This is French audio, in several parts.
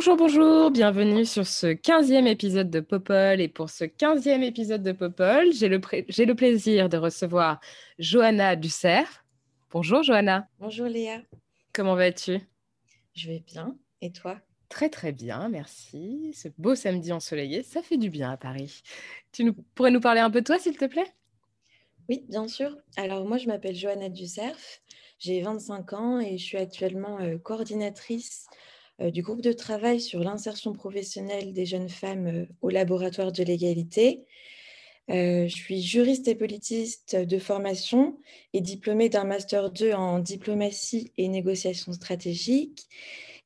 Bonjour, bonjour, bienvenue sur ce 15e épisode de Popol. Et pour ce 15e épisode de Popol, j'ai le, j'ai le plaisir de recevoir Johanna Ducerf. Bonjour Johanna, Bonjour Léa, comment vas-tu? Je vais bien. Et toi? Très très bien, merci. Ce beau samedi ensoleillé, ça fait du bien à Paris. Tu nous- pourrais nous parler un peu de toi, s'il te plaît? Oui, bien sûr. Alors moi, je m'appelle Johanna Ducerf, j'ai 25 ans et je suis actuellement euh, coordinatrice du groupe de travail sur l'insertion professionnelle des jeunes femmes euh, au laboratoire de l'égalité. Euh, je suis juriste et politiste de formation et diplômée d'un master 2 en diplomatie et négociation stratégique.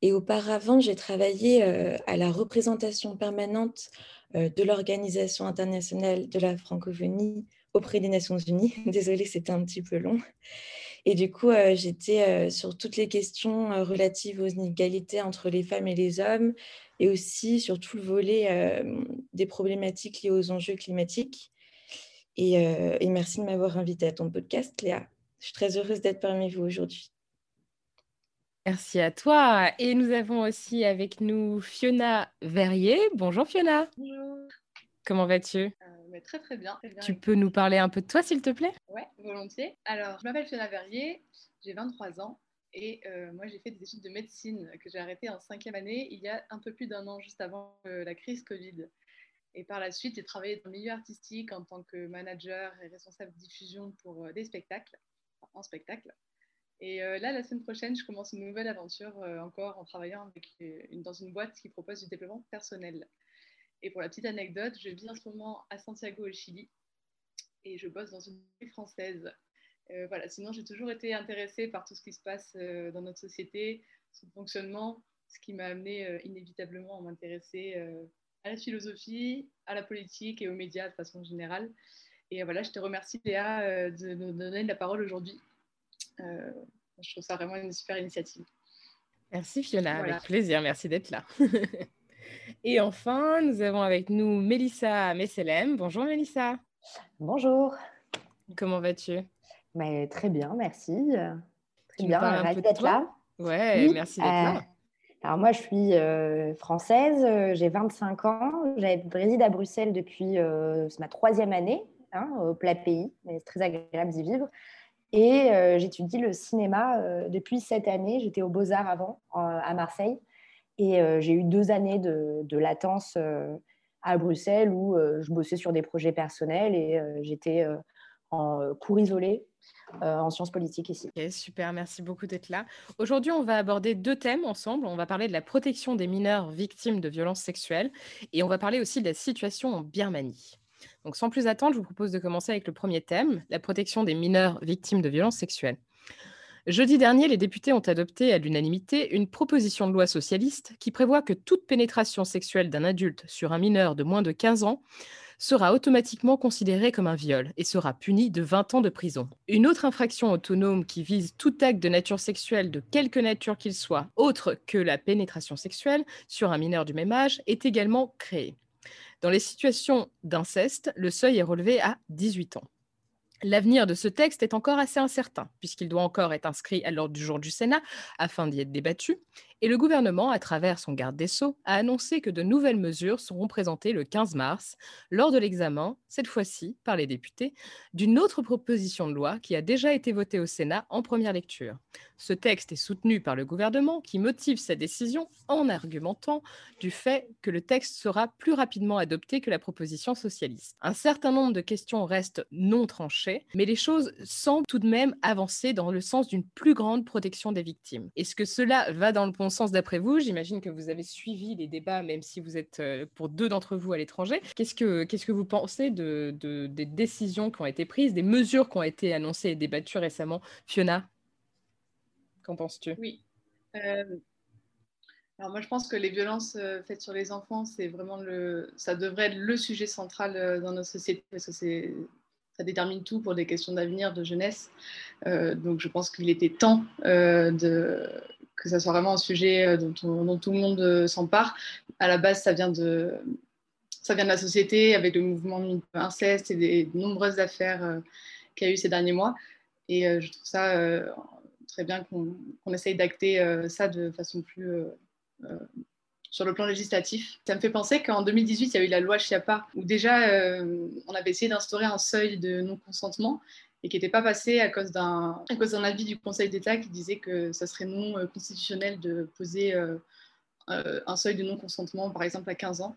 Et auparavant, j'ai travaillé euh, à la représentation permanente euh, de l'Organisation internationale de la francophonie auprès des Nations Unies. Désolée, c'était un petit peu long. Et du coup, euh, j'étais euh, sur toutes les questions euh, relatives aux inégalités entre les femmes et les hommes, et aussi sur tout le volet euh, des problématiques liées aux enjeux climatiques. Et, euh, et merci de m'avoir invitée à ton podcast, Léa. Je suis très heureuse d'être parmi vous aujourd'hui. Merci à toi. Et nous avons aussi avec nous Fiona Verrier. Bonjour Fiona, Bonjour, comment vas-tu? Euh, mais très très bien. très bien. Tu peux nous parler un peu de toi, s'il te plaît? Ouais, volontiers. Alors, je m'appelle Fiona Verrier, j'ai 23 ans et euh, moi j'ai fait des études de médecine que j'ai arrêtées en cinquième année il y a un peu plus d'un an, juste avant euh, la crise Covid. Et par la suite, j'ai travaillé dans le milieu artistique en tant que manager et responsable de diffusion pour euh, des spectacles, enfin, en spectacle. Et là, la semaine prochaine, je commence une nouvelle aventure encore en travaillant avec, une- dans une boîte qui propose du développement personnel. Et pour la petite anecdote, je vis en ce moment à Santiago, au Chili, et je bosse dans une ville française. Euh, voilà. Sinon, j'ai toujours été intéressée par tout ce qui se passe euh, dans notre société, son fonctionnement, ce qui m'a amené euh, inévitablement à m'intéresser à la philosophie, à la politique et aux médias de façon générale. Et voilà, je te remercie Léa de nous donner la parole aujourd'hui. Je trouve ça vraiment une super initiative. Merci Fiona, Voilà. avec plaisir, merci d'être là. Et enfin, nous avons avec nous Mélissa Messelem. Bonjour Mélissa, Bonjour, comment vas-tu? Mais très bien, merci. Tu Très nous bien, parles un ravi peu de d'être là. Ouais, Oui, merci d'être euh, là. Alors moi, je suis euh, française, euh, j'ai 25 ans, je réside à Bruxelles depuis, euh, c'est ma troisième année, hein, au plat pays, mais c'est très agréable d'y vivre. Et j'étudie le cinéma depuis cette année, j'étais aux Beaux-Arts avant, à Marseille, et euh, j'ai eu deux années de, latence euh, à Bruxelles où euh, je bossais sur des projets personnels et j'étais en cours isolé en sciences politiques ici. Super, merci beaucoup d'être là. Aujourd'hui, on va aborder deux thèmes ensemble. On va parler de la protection des mineurs victimes de violences sexuelles et on va parler aussi de la situation en Birmanie. Donc, sans plus attendre, je vous propose de commencer avec le premier thème, la protection des mineurs victimes de violences sexuelles. Jeudi dernier, les députés ont adopté à l'unanimité une proposition de loi socialiste qui prévoit que toute pénétration sexuelle d'un adulte sur un mineur de moins de 15 ans sera automatiquement considérée comme un viol et sera punie de 20 ans de prison. Une autre infraction autonome qui vise tout acte de nature sexuelle de quelque nature qu'il soit, autre que la pénétration sexuelle sur un mineur du même âge, est également créée. Dans les situations d'inceste, le seuil est relevé à 18 ans. L'avenir de ce texte est encore assez incertain, puisqu'il doit encore être inscrit à l'ordre du jour du Sénat afin d'y être débattu, et le gouvernement, à travers son garde des Sceaux, a annoncé que de nouvelles mesures seront présentées le 15 mars, lors de l'examen, cette fois-ci par les députés, d'une autre proposition de loi qui a déjà été votée au Sénat en première lecture. Ce texte est soutenu par le gouvernement qui motive sa décision en argumentant du fait que le texte sera plus rapidement adopté que la proposition socialiste. Un certain nombre de questions restent non tranchées, mais les choses semblent tout de même avancer dans le sens d'une plus grande protection des victimes. Est-ce que cela va dans le bon sens d'après vous J'imagine que vous avez suivi les débats, même si vous êtes pour deux d'entre vous à l'étranger. Qu'est-ce que, qu'est-ce que vous pensez de, des décisions qui ont été prises, des mesures qui ont été annoncées et débattues récemment? Fiona, qu'en penses-tu? Oui. Alors moi, je pense que les violences faites sur les enfants, c'est vraiment le, ça devrait être le sujet central dans notre société parce que c'est, ça détermine tout pour des questions d'avenir, de jeunesse. Euh, donc je pense qu'il était temps euh, de, que ça soit vraiment un sujet euh, dont, tout le monde s'empare. À la base, ça vient de, ça vient de la société avec le mouvement inceste et des nombreuses affaires qu'il y a eu ces derniers mois. Et je trouve ça très bien qu'on essaye d'acter ça de façon plus sur le plan législatif. Ça me fait penser qu'en 2018, il y a eu la loi Chiappa, où déjà euh, on avait essayé d'instaurer un seuil de non-consentement et qui n'était pas passé à cause d'un avis du Conseil d'État qui disait que ça serait non euh, constitutionnel de poser euh, un seuil de non-consentement, par exemple à 15 ans.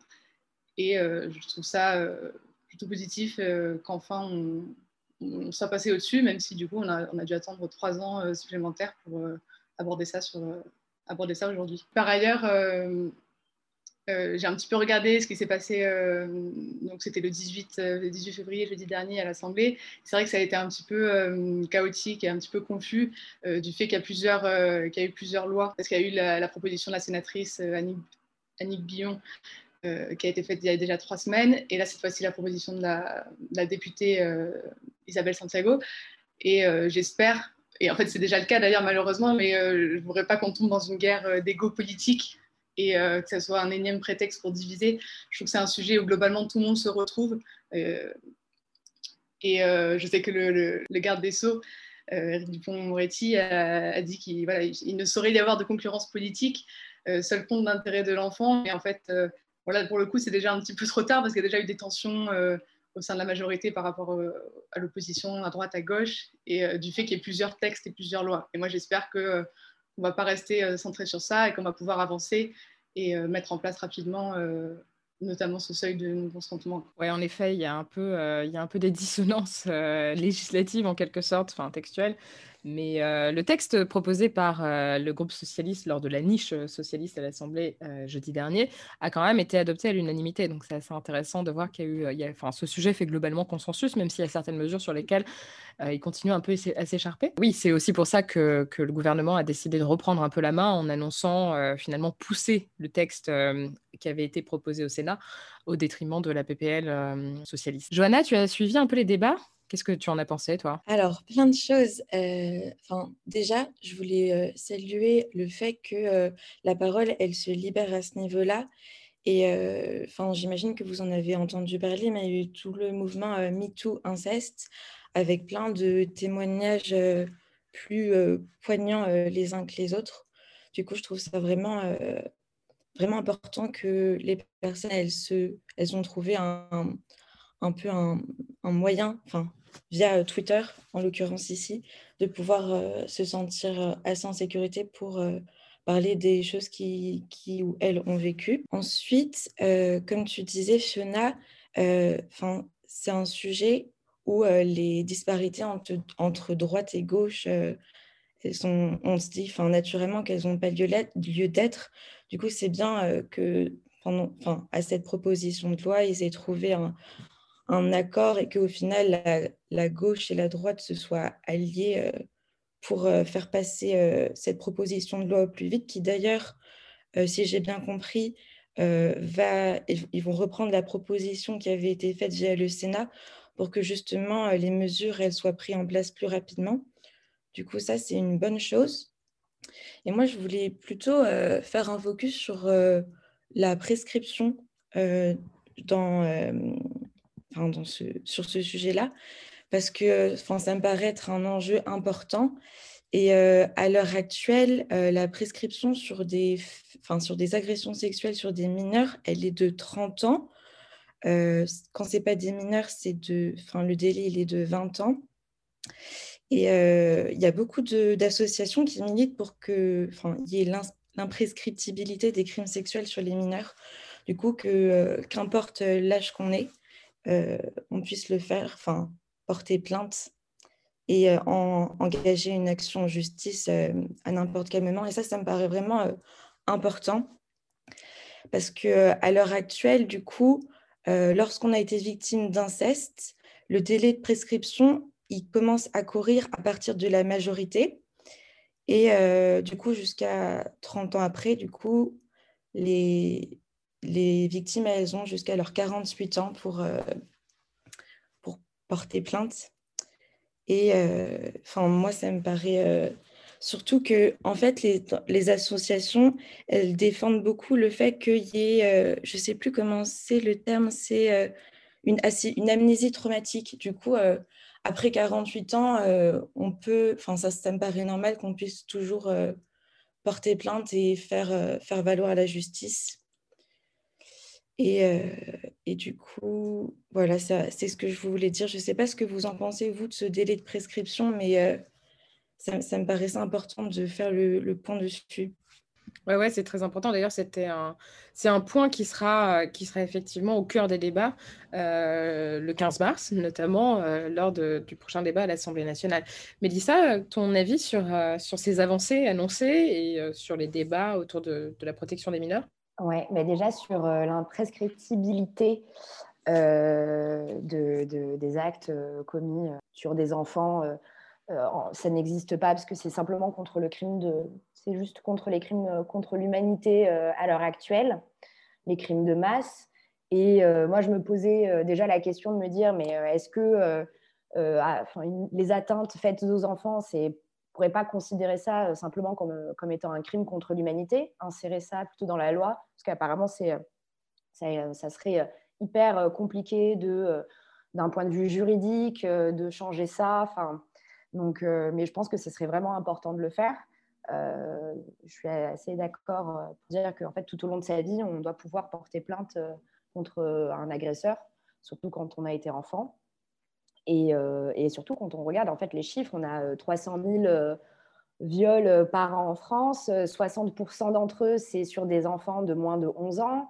Et je trouve ça plutôt positif qu'enfin on, soit passé au-dessus, même si du coup on a, on a dû attendre trois ans supplémentaires pour aborder ça sur aborder ça aujourd'hui. Par ailleurs, euh, j'ai un petit peu regardé ce qui s'est passé, euh, donc c'était le 18, 18 euh, février, jeudi dernier, à l'Assemblée. C'est vrai que ça a été un petit peu chaotique et un petit peu confus du fait qu'il y, a eu plusieurs lois, parce qu'il y a eu la, proposition de la sénatrice Annick, Annick Billon, qui a été faite il y a déjà trois semaines, et là, cette fois-ci, la proposition de la, la députée Isabelle Santiago. Et j'espère, et en fait, c'est déjà le cas d'ailleurs, malheureusement, mais je ne voudrais pas qu'on tombe dans une guerre d'égo politique et euh, que ce soit un énième prétexte pour diviser. Je trouve que c'est un sujet où globalement tout le monde se retrouve. Euh, et euh, je sais que le, garde des Sceaux, Eric Dupont-Moretti, a, dit qu'il ne saurait y avoir de concurrence politique, seul compte d'intérêt de l'enfant. Et en fait, voilà, pour le coup, c'est déjà un petit peu trop tard parce qu'il y a déjà eu des tensions au sein de la majorité par rapport à l'opposition à droite, à gauche, et du fait qu'il y ait plusieurs textes et plusieurs lois. Et moi, j'espère que on ne va pas rester euh, centré sur ça et qu'on va pouvoir avancer et euh, mettre en place rapidement euh, notamment ce seuil de non-consentement. Oui, en effet, il y a un peu, il y a un peu des dissonances législatives en quelque sorte, enfin textuelles, mais euh, le texte proposé par euh, le groupe socialiste lors de la niche euh, socialiste à l'Assemblée jeudi dernier a quand même été adopté à l'unanimité. Donc c'est assez intéressant de voir qu'il y a eu, enfin, ce sujet fait globalement consensus, même s'il y a certaines mesures sur lesquelles il continue un peu à s'écharper. Oui, c'est aussi pour ça que, que, le gouvernement a décidé de reprendre un peu la main en annonçant finalement pousser le texte qui avait été proposé au Sénat au détriment de la PPL socialiste. Johanna, tu as suivi un peu les débats? Qu'est-ce que tu en as pensé, toi? Alors, plein de choses. Enfin, déjà, je voulais saluer le fait que la parole, elle se libère à ce niveau-là. Et enfin, j'imagine que vous en avez entendu parler, mais il y a eu tout le mouvement MeToo inceste, avec plein de témoignages plus poignants les uns que les autres. Du coup, je trouve ça vraiment, vraiment important que les personnes, elles, se, elles ont trouvé un peu un, moyen, enfin, via euh, Twitter, en l'occurrence ici, de pouvoir euh, se sentir euh, assez en sécurité pour parler des choses qui, qui, ou elles ont vécu. Ensuite, comme tu disais, Fiona, c'est un sujet où les disparités entre, droite et gauche, sont, on se dit naturellement qu'elles n'ont pas lieu d'être. Du coup, c'est bien que pendant, à cette proposition de loi, ils aient trouvé un, un accord et qu'au final, la, gauche et la droite se soient alliées euh, pour euh, faire passer euh, cette proposition de loi au plus vite, qui d'ailleurs, si j'ai bien compris, va, ils vont reprendre la proposition qui avait été faite via le Sénat pour que justement les mesures elles soient prises en place plus rapidement. Du coup, ça, c'est une bonne chose. Et moi, je voulais plutôt faire un focus sur la prescription dans, sur ce sujet-là, parce que ça me paraît être un enjeu important. Et euh, à l'heure actuelle, euh, la prescription sur des, sur des agressions sexuelles sur des mineurs, elle est de 30 ans. Euh, quand ce n'est pas des mineurs, c'est de, le délai il est de 20 ans. Et il y a beaucoup d'associations qui militent pour qu'il y ait l'imprescriptibilité des crimes sexuels sur les mineurs. Du coup, qu'importe l'âge qu'on ait, euh, on puisse le faire, enfin, porter plainte et euh, en, engager une action en justice euh, à n'importe quel moment. Et ça, ça me paraît vraiment important parce que à l'heure actuelle, du coup, lorsqu'on a été victime d'inceste, le délai de prescription, il commence à courir à partir de la majorité. Et du coup, jusqu'à 30 ans après, du coup, les, les victimes, elles ont jusqu'à leurs 48 ans pour, pour porter plainte. Et enfin, moi, ça me paraît surtout que, en fait, les, les, associations, elles défendent beaucoup le fait qu'il y ait, je ne sais plus comment c'est le terme, c'est une, amnésie traumatique. Du coup, après 48 ans, on peut, enfin, ça, ça me paraît normal qu'on puisse toujours porter plainte et faire, faire valoir à la justice. Et, et, du coup, voilà, c'est ce que je voulais dire. Je ne sais pas ce que vous en pensez, vous, de ce délai de prescription, mais ça, ça, me paraissait important de faire le, point dessus. Oui, ouais, c'est très important. D'ailleurs, c'était un, c'est un point qui sera, qui sera effectivement au cœur des débats euh, le 15 mars, notamment euh, lors du prochain débat à l'Assemblée nationale. Mélissa, ton avis sur, euh, sur ces avancées annoncées et sur les débats autour de la protection des mineurs? Oui, mais déjà sur l'imprescriptibilité de, de, des actes commis sur des enfants. ça n'existe pas parce que c'est simplement contre le crime de, c'est juste contre les crimes euh, contre l'humanité euh, à l'heure actuelle, les crimes de masse. Et euh, moi, je me posais déjà la question de me dire, mais est-ce que ah, les atteintes faites aux enfants, c'est pourrait pas considérer ça simplement comme, comme étant un crime contre l'humanité, insérer ça plutôt dans la loi, parce qu'apparemment, c'est, ça, ça, serait hyper compliqué de, d'un point de vue juridique de changer ça. Enfin, donc, mais je pense que ce serait vraiment important de le faire. Euh, je suis assez d'accord euh, pour dire qu'en fait, tout au long de sa vie, on doit pouvoir porter plainte euh, contre un agresseur, surtout quand on a été enfant. Et, et, surtout quand on regarde en fait les chiffres, on a 300 000 viols par an en France, 60% d'entre eux c'est sur des enfants de moins de 11 ans,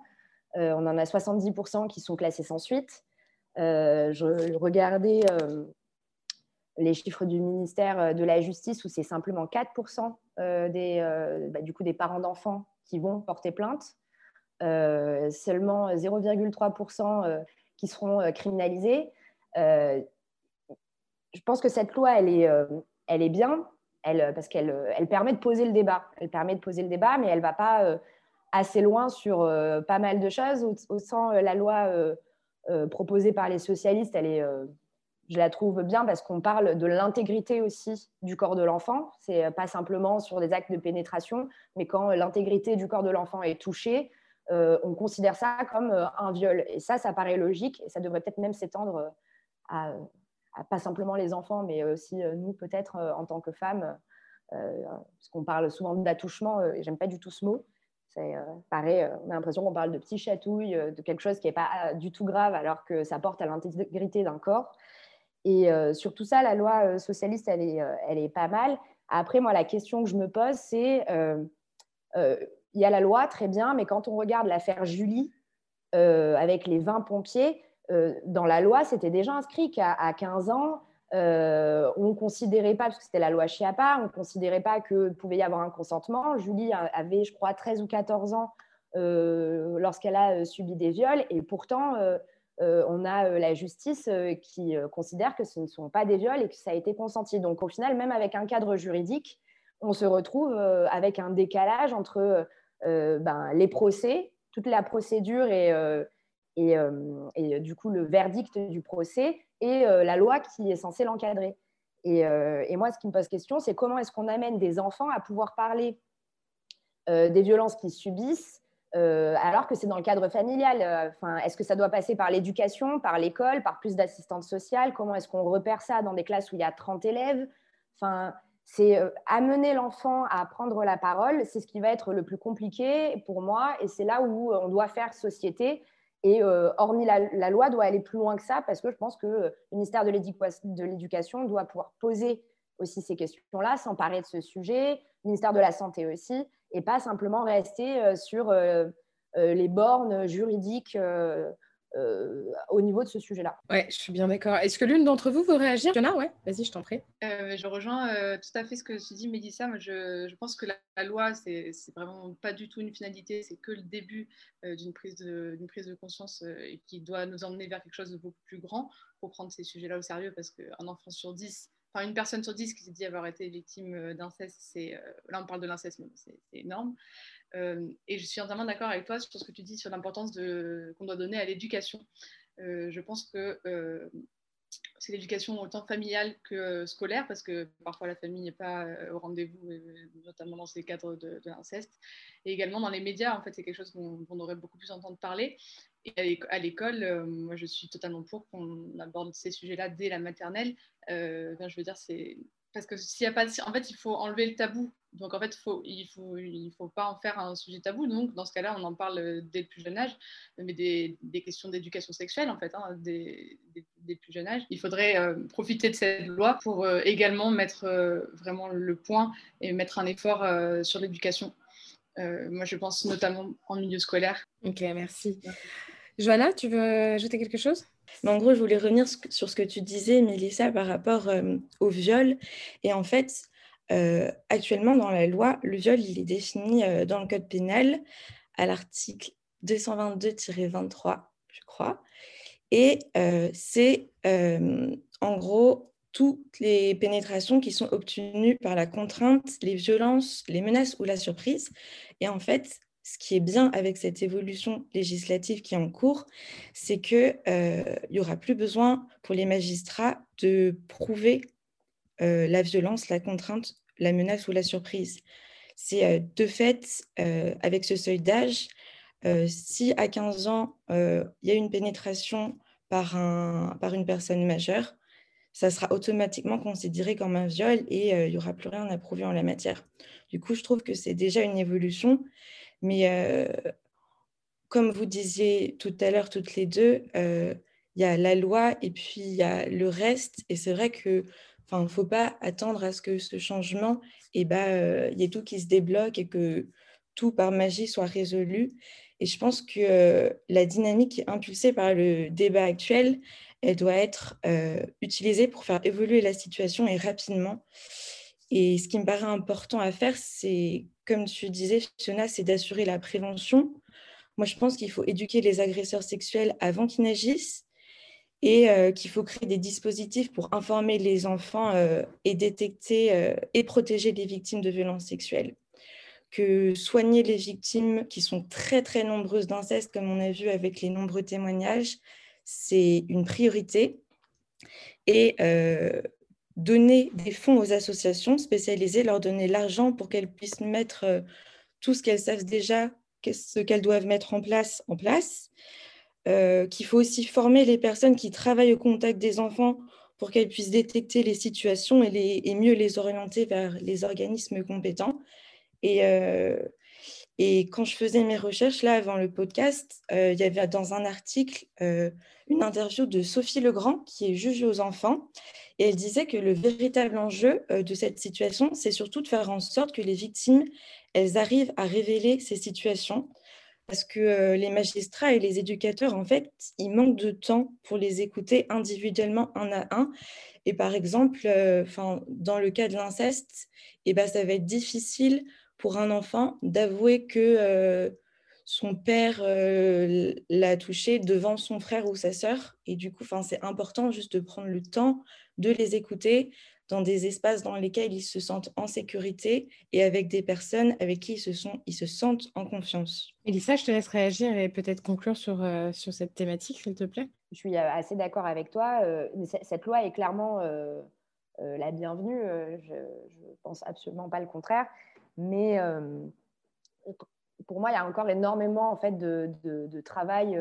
on en a 70% qui sont classés sans suite. je regardais les chiffres du ministère euh, de la Justice où c'est simplement 4% euh, des, euh, bah, du coup, des parents d'enfants qui vont porter plainte, seulement 0,3% qui seront criminalisés. Je pense que cette loi, elle est, elle est bien, elle, parce qu'elle elle permet de poser le débat. Elle permet de poser le débat, mais elle ne va pas assez loin sur pas mal de choses. Au, au sens, la loi proposée par les socialistes, elle est je la trouve bien parce qu'on parle de l'intégrité aussi du corps de l'enfant. C'est pas simplement sur des actes de pénétration, mais quand l'intégrité du corps de l'enfant est touchée, euh, on considère ça comme euh, un viol. Et ça, ça paraît logique et ça devrait peut-être même s'étendre à, pas simplement les enfants, mais aussi euh, nous peut-être en tant que femmes, parce qu'on parle souvent d'attouchement. et j'aime pas du tout ce mot. C'est pareil, on a l'impression qu'on parle de petits chatouilles, de quelque chose qui n'est pas du tout grave, alors que ça porte à l'intégrité d'un corps. Et euh, sur tout ça, la loi euh, socialiste, elle est, euh, elle est pas mal. Après, moi, la question que je me pose, c'est il y a la loi, très bien, mais quand on regarde l'affaire Julie avec les 20 pompiers, dans la loi, c'était déjà inscrit qu'à 15 ans, on ne considérait pas, parce que c'était la loi Chiappa, on ne considérait pas qu'il pouvait y avoir un consentement. Julie avait, je crois, 13 ou 14 ans lorsqu'elle a subi des viols, et pourtant, euh, on a euh, la justice euh, qui considère que ce ne sont pas des viols et que ça a été consenti. Donc au final, même avec un cadre juridique, on se retrouve avec un décalage entre ben, les procès, toute la procédure et, et, du coup le verdict du procès et la loi qui est censée l'encadrer. Et, et, moi, ce qui me pose question, c'est comment est-ce qu'on amène des enfants à pouvoir parler des violences qu'ils subissent euh, alors que c'est dans le cadre familial? Euh, enfin, est-ce que ça doit passer par l'éducation, par l'école, par plus d'assistantes sociales? Comment est-ce qu'on repère ça dans des classes où il y a 30 élèves? Enfin, c'est euh, amener l'enfant à prendre la parole, c'est ce qui va être le plus compliqué pour moi, et c'est là où on doit faire société. Et hormis la, loi, doit aller plus loin que ça, parce que je pense que le ministère de l'Éducation doit pouvoir poser aussi ces questions-là, s'emparer de ce sujet, le ministère de la Santé aussi, et pas simplement rester euh, sur euh, euh, les bornes juridiques euh, au niveau de ce sujet-là. Ouais, je suis bien d'accord. Est-ce que l'une d'entre vous veut réagir? Fiona, ouais, vas-y, je t'en prie. Euh, je rejoins euh, tout à fait ce que tu dis, Mélissa. Moi, je, je, pense que la, la loi, c'est vraiment pas du tout une finalité, c'est que le début d'une prise, de, prise de conscience et qui doit nous emmener vers quelque chose de beaucoup plus grand pour prendre ces sujets-là au sérieux, parce qu'un enfant sur dix, enfin une personne sur dix qui s'est dit avoir été victime d'inceste, c'est là on parle de l'inceste, mais c'est énorme. Euh, et je suis entièrement d'accord avec toi sur ce que tu dis sur l'importance qu'on doit donner à l'éducation. Euh, je pense que euh, c'est l'éducation autant familiale que scolaire, parce que parfois la famille n'est pas au rendez-vous, notamment dans ces cadres de, l'inceste. Et également dans les médias, en fait, c'est quelque chose qu'on aurait beaucoup plus entendre parler. Et à l'école, moi, je suis totalement pour qu'on aborde ces sujets-là dès la maternelle. je veux dire, c'est parce que s'il y a pas, en fait, il faut enlever le tabou. Donc en fait, faut, il faut, il faut pas en faire un sujet tabou. Donc dans ce cas-là, on en parle dès le plus jeune âge, mais des, des questions d'éducation sexuelle en fait, hein, des, des, plus jeunes âge. Il faudrait euh, profiter de cette loi pour euh, également mettre euh, vraiment le point et mettre un effort sur l'éducation. moi, je pense notamment en milieu scolaire. Ok, merci. Johanna, tu veux ajouter quelque chose? Mais en gros, je voulais revenir sur ce que tu disais, Mélissa, par rapport euh, au viol. Et en fait, euh, actuellement, dans la loi, le viol, est défini euh, dans le code pénal à l'article 222-23, je crois. Et c'est en gros toutes les pénétrations qui sont obtenues par la contrainte, les violences, les menaces ou la surprise. Et en fait, ce qui est bien avec cette évolution législative qui est en cours, c'est qu'il euh, n'y aura plus besoin pour les magistrats de prouver euh, la violence, la contrainte, la menace ou la surprise. C'est euh, de fait, avec ce seuil d'âge, si à 15 ans, il y a une pénétration par, un, par une personne majeure, ça sera automatiquement considéré comme un viol et il n'y aura plus rien à prouver en la matière. Du coup, je trouve que c'est déjà une évolution mais euh, comme vous disiez tout à l'heure, toutes les deux, euh, il y a la loi et puis il y a le reste. Et c'est vrai que Enfin, il ne faut pas attendre à ce que ce changement, eh ben, euh, il y ait tout qui se débloque et que tout par magie soit résolu. Et je pense que la dynamique impulsée par le débat actuel, elle doit être utilisée pour faire évoluer la situation et rapidement. Et ce qui me paraît important à faire, c'est, comme tu disais, Fiona, c'est d'assurer la prévention. Moi, je pense qu'il faut éduquer les agresseurs sexuels avant qu'ils n'agissent et euh, qu'il faut créer des dispositifs pour informer les enfants euh, et détecter euh, et protéger les victimes de violences sexuelles. Que soigner les victimes qui sont très, très nombreuses d'inceste, comme on a vu avec les nombreux témoignages, c'est une priorité. Et donner des fonds aux associations spécialisées, leur donner l'argent pour qu'elles puissent mettre tout ce qu'elles savent déjà, ce qu'elles doivent mettre en place, en place. Euh, qu'il faut aussi former les personnes qui travaillent au contact des enfants pour qu'elles puissent détecter les situations et, mieux les orienter vers les organismes compétents. Et, euh, et quand je faisais mes recherches, là, avant le podcast, il y avait dans un article une interview de Sophie Legrand, qui est juge aux enfants, et elle disait que le véritable enjeu euh, de cette situation, c'est surtout de faire en sorte que les victimes, elles arrivent à révéler ces situations. Parce que euh, les magistrats et les éducateurs, en fait, ils manquent de temps pour les écouter individuellement un à un. Et par exemple, euh, dans le cas de l'inceste, eh ben, ça va être difficile pour un enfant d'avouer que son père l'a touché devant son frère ou sa sœur. Et du coup, c'est important juste de prendre le temps de les écouter dans des espaces dans lesquels ils se sentent en sécurité et avec des personnes avec qui ils se, sont, ils se sentent en confiance. Elissa, je te laisse réagir et peut-être conclure sur, euh, sur cette thématique, s'il te plaît. Je suis euh, assez d'accord avec toi. Euh, cette loi est clairement la bienvenue. je ne pense absolument pas le contraire. Mais pour moi, il y a encore énormément en fait, de, de, de travail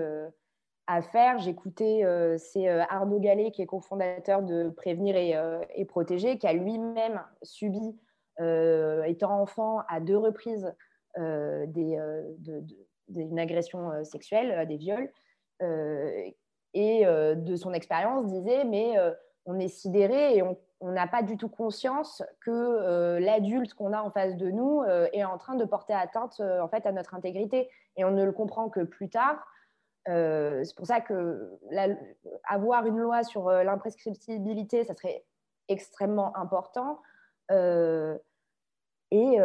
à faire. J'écoutais, euh, c'est euh, Arnaud Gallet qui est cofondateur de Prévenir et, euh, Protéger, qui a lui-même subi, étant enfant, à deux reprises une agression sexuelle, des viols. et de son expérience disait, mais on est sidéré et on n'a pas du tout conscience que l'adulte qu'on a en face de nous est en train de porter atteinte en fait à notre intégrité et on ne le comprend que plus tard c'est pour ça que avoir une loi sur l'imprescriptibilité, ça serait extrêmement important. et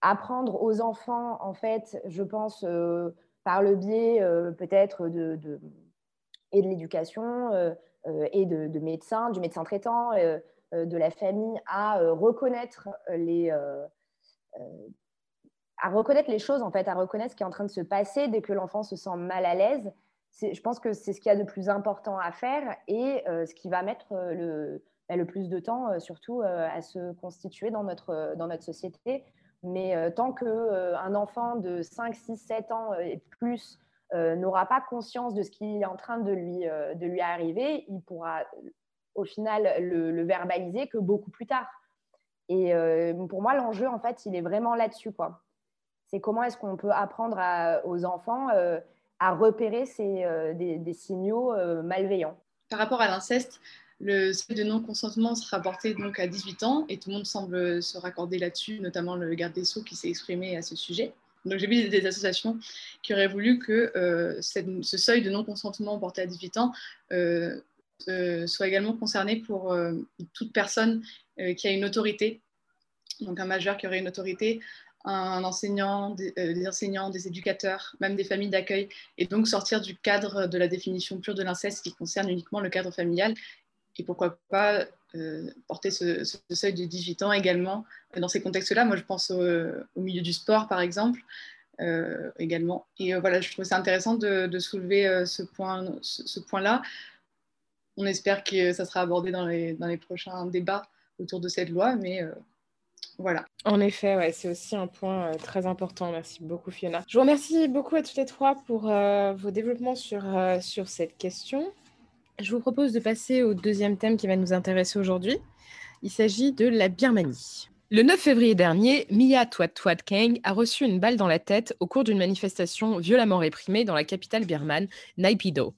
apprendre aux enfants, en fait, je pense, par le biais peut-être de, et de l'éducation et de, médecins, du médecin traitant, de la famille, à reconnaître les à reconnaître les choses, en fait, à reconnaître ce qui est en train de se passer dès que l'enfant se sent mal à l'aise. Je pense que c'est ce qu'il y a de plus important à faire et euh, ce qui va mettre euh, le, bah, le plus de temps, euh, surtout, à se constituer dans notre, dans notre société. Mais tant qu'un enfant de 5, 6, 7 ans et plus n'aura pas conscience de ce qui est en train de lui, de lui arriver, il pourra au final le, le verbaliser que beaucoup plus tard. Et pour moi, l'enjeu, en fait, il est vraiment là-dessus. quoi c'est comment est-ce qu'on peut apprendre aux enfants euh, à repérer euh, des, signaux euh, malveillants. Par rapport à l'inceste, le seuil de non-consentement sera porté donc à 18 ans et tout le monde semble se raccorder là-dessus, notamment le garde des Sceaux qui s'est exprimé à ce sujet. Donc j'ai vu des associations qui auraient voulu que ce seuil de non-consentement porté à 18 ans soit également concerné pour toute personne qui a une autorité, donc un majeur qui aurait une autorité un enseignant, euh, des, enseignants, des éducateurs, même des familles d'accueil, et donc sortir du cadre de la définition pure de l'inceste qui concerne uniquement le cadre familial, et pourquoi pas euh, porter ce, seuil de 18 ans également dans ces contextes-là. Moi, je pense au, milieu du sport, par exemple, euh, également. Et voilà, je trouve ça intéressant de, soulever ce point-là. On espère que ça sera abordé dans les, dans les prochains débats autour de cette loi, mais voilà. En effet, ouais, c'est aussi un point euh, très important. Merci beaucoup, Fiona. Je vous remercie beaucoup à toutes les trois pour euh, vos développements sur, euh, sur cette question. Je vous propose de passer au deuxième thème qui va nous intéresser aujourd'hui. Il s'agit de la Birmanie. Le 9 février dernier, Mia Twat Keng a reçu une balle dans la tête au cours d'une manifestation violemment réprimée dans la capitale birmane, Naypyidaw.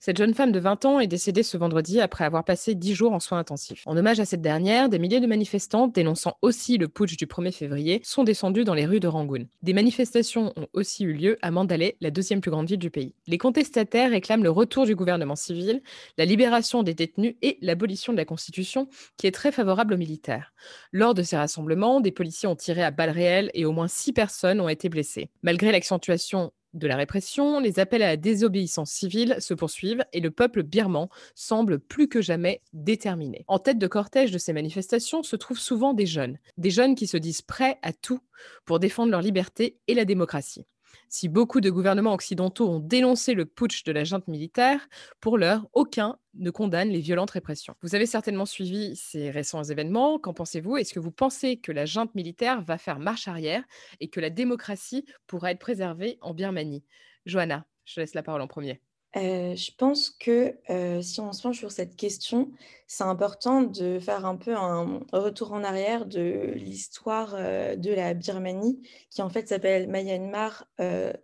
Cette jeune femme de 20 ans est décédée ce vendredi après avoir passé 10 jours en soins intensifs. En hommage à cette dernière, des milliers de manifestants dénonçant aussi le putsch du 1er février sont descendus dans les rues de Rangoon. Des manifestations ont aussi eu lieu à Mandalay, la deuxième plus grande ville du pays. Les contestataires réclament le retour du gouvernement civil, la libération des détenus et l'abolition de la Constitution, qui est très favorable aux militaires. Lors de ces rassemblements, des policiers ont tiré à balles réelles et au moins 6 personnes ont été blessées. Malgré l'accentuation de la répression, les appels à la désobéissance civile se poursuivent et le peuple birman semble plus que jamais déterminé. En tête de cortège de ces manifestations se trouvent souvent des jeunes, des jeunes qui se disent prêts à tout pour défendre leur liberté et la démocratie. Si beaucoup de gouvernements occidentaux ont dénoncé le putsch de la junte militaire, pour l'heure, aucun ne condamne les violentes répressions. Vous avez certainement suivi ces récents événements. Qu'en pensez-vous? Est-ce que vous pensez que la junte militaire va faire marche arrière et que la démocratie pourra être préservée en Birmanie? Johanna, je laisse la parole en premier. Je pense que si on se penche sur cette question, c'est important de faire un peu un retour en arrière de l'histoire de la Birmanie, qui en fait s'appelle Myanmar.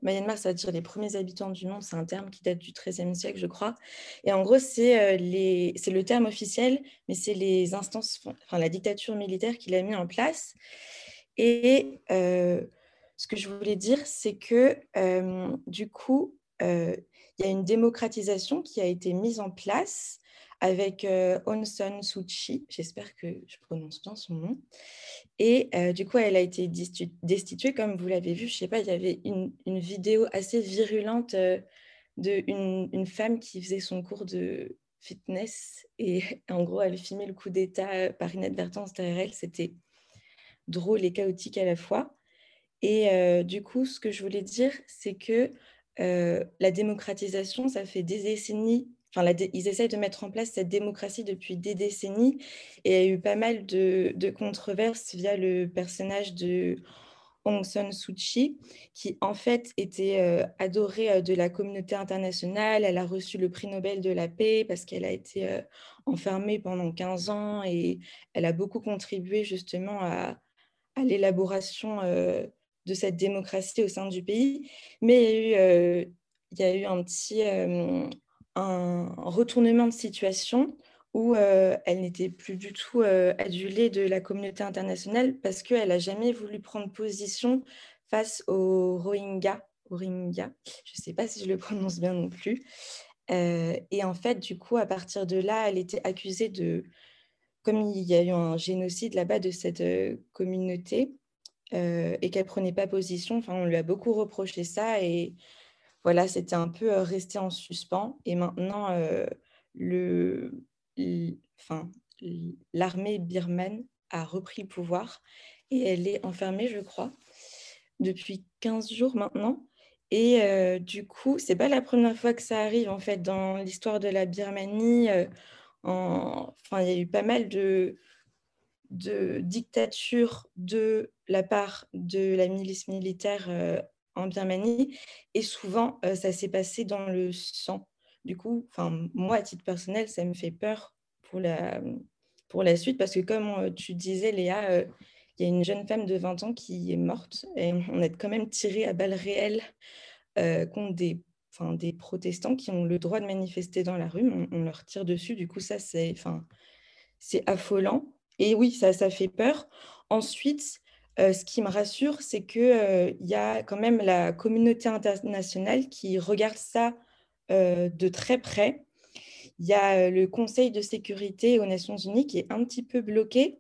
Myanmar, ça veut dire les premiers habitants du monde, c'est un terme qui date du XIIIe siècle, je crois. Et en gros, c'est le terme officiel, mais c'est les instances, enfin la dictature militaire qui l'a mis en place. Et ce que je voulais dire, c'est que du coup, il y a une démocratisation qui a été mise en place avec euh, Suu Kyi, j'espère que je prononce bien son nom. Et euh, du coup, elle a été destituée, comme vous l'avez vu. Je ne sais pas, il y avait une, vidéo assez virulente euh, d'une une femme qui faisait son cours de fitness. Et en gros, elle filmait le coup d'État par inadvertance derrière elle. C'était drôle et chaotique à la fois. Et du coup, ce que je voulais dire, c'est que euh, la démocratisation, ça fait des décennies. Enfin, ils essayent de mettre en place cette démocratie depuis des décennies et il y a eu pas mal de, controverses via le personnage de Aung San Suu Kyi, qui en fait était euh, adorée euh, de la communauté internationale. Elle a reçu le prix Nobel de la paix parce qu'elle a été enfermée pendant 15 ans et elle a beaucoup contribué justement à, à l'élaboration de cette démocratie au sein du pays. Mais il y a eu, euh, un petit euh, un retournement de situation où euh, elle n'était plus du tout adulée de la communauté internationale parce qu'elle n'a jamais voulu prendre position face aux Rohingyas. Rohingya. Je ne sais pas si je le prononce bien non plus. et en fait, du coup, à partir de là, elle était accusée de, comme il y a eu un génocide là-bas de cette communauté et qu'elle prenait pas position, enfin, on lui a beaucoup reproché ça et voilà, c'était un peu resté en suspens. Et maintenant, le, enfin, l'armée birmane a repris le pouvoir et elle est enfermée, je crois, depuis 15 jours maintenant. Et euh, du coup, c'est pas la première fois que ça arrive en fait dans l'histoire de la Birmanie. Euh, enfin, il y a eu pas mal de, de dictatures de la part de la milice militaire euh, en Birmanie, et souvent ça s'est passé dans le sang. Du coup, moi, à titre personnel, ça me fait peur pour la, pour la suite parce que comme tu disais, Léa, il y a une jeune femme de 20 ans qui est morte et on a quand même tiré à balles réelles euh, contre des, des protestants qui ont le droit de manifester dans la rue. On, leur tire dessus. Du coup, ça, c'est affolant. Et oui, ça, fait peur. Ensuite, euh, ce qui me rassure, c'est qu'il y a quand même la communauté internationale qui regarde ça de très près. Il y a le Conseil de sécurité aux Nations Unies qui est un petit peu bloqué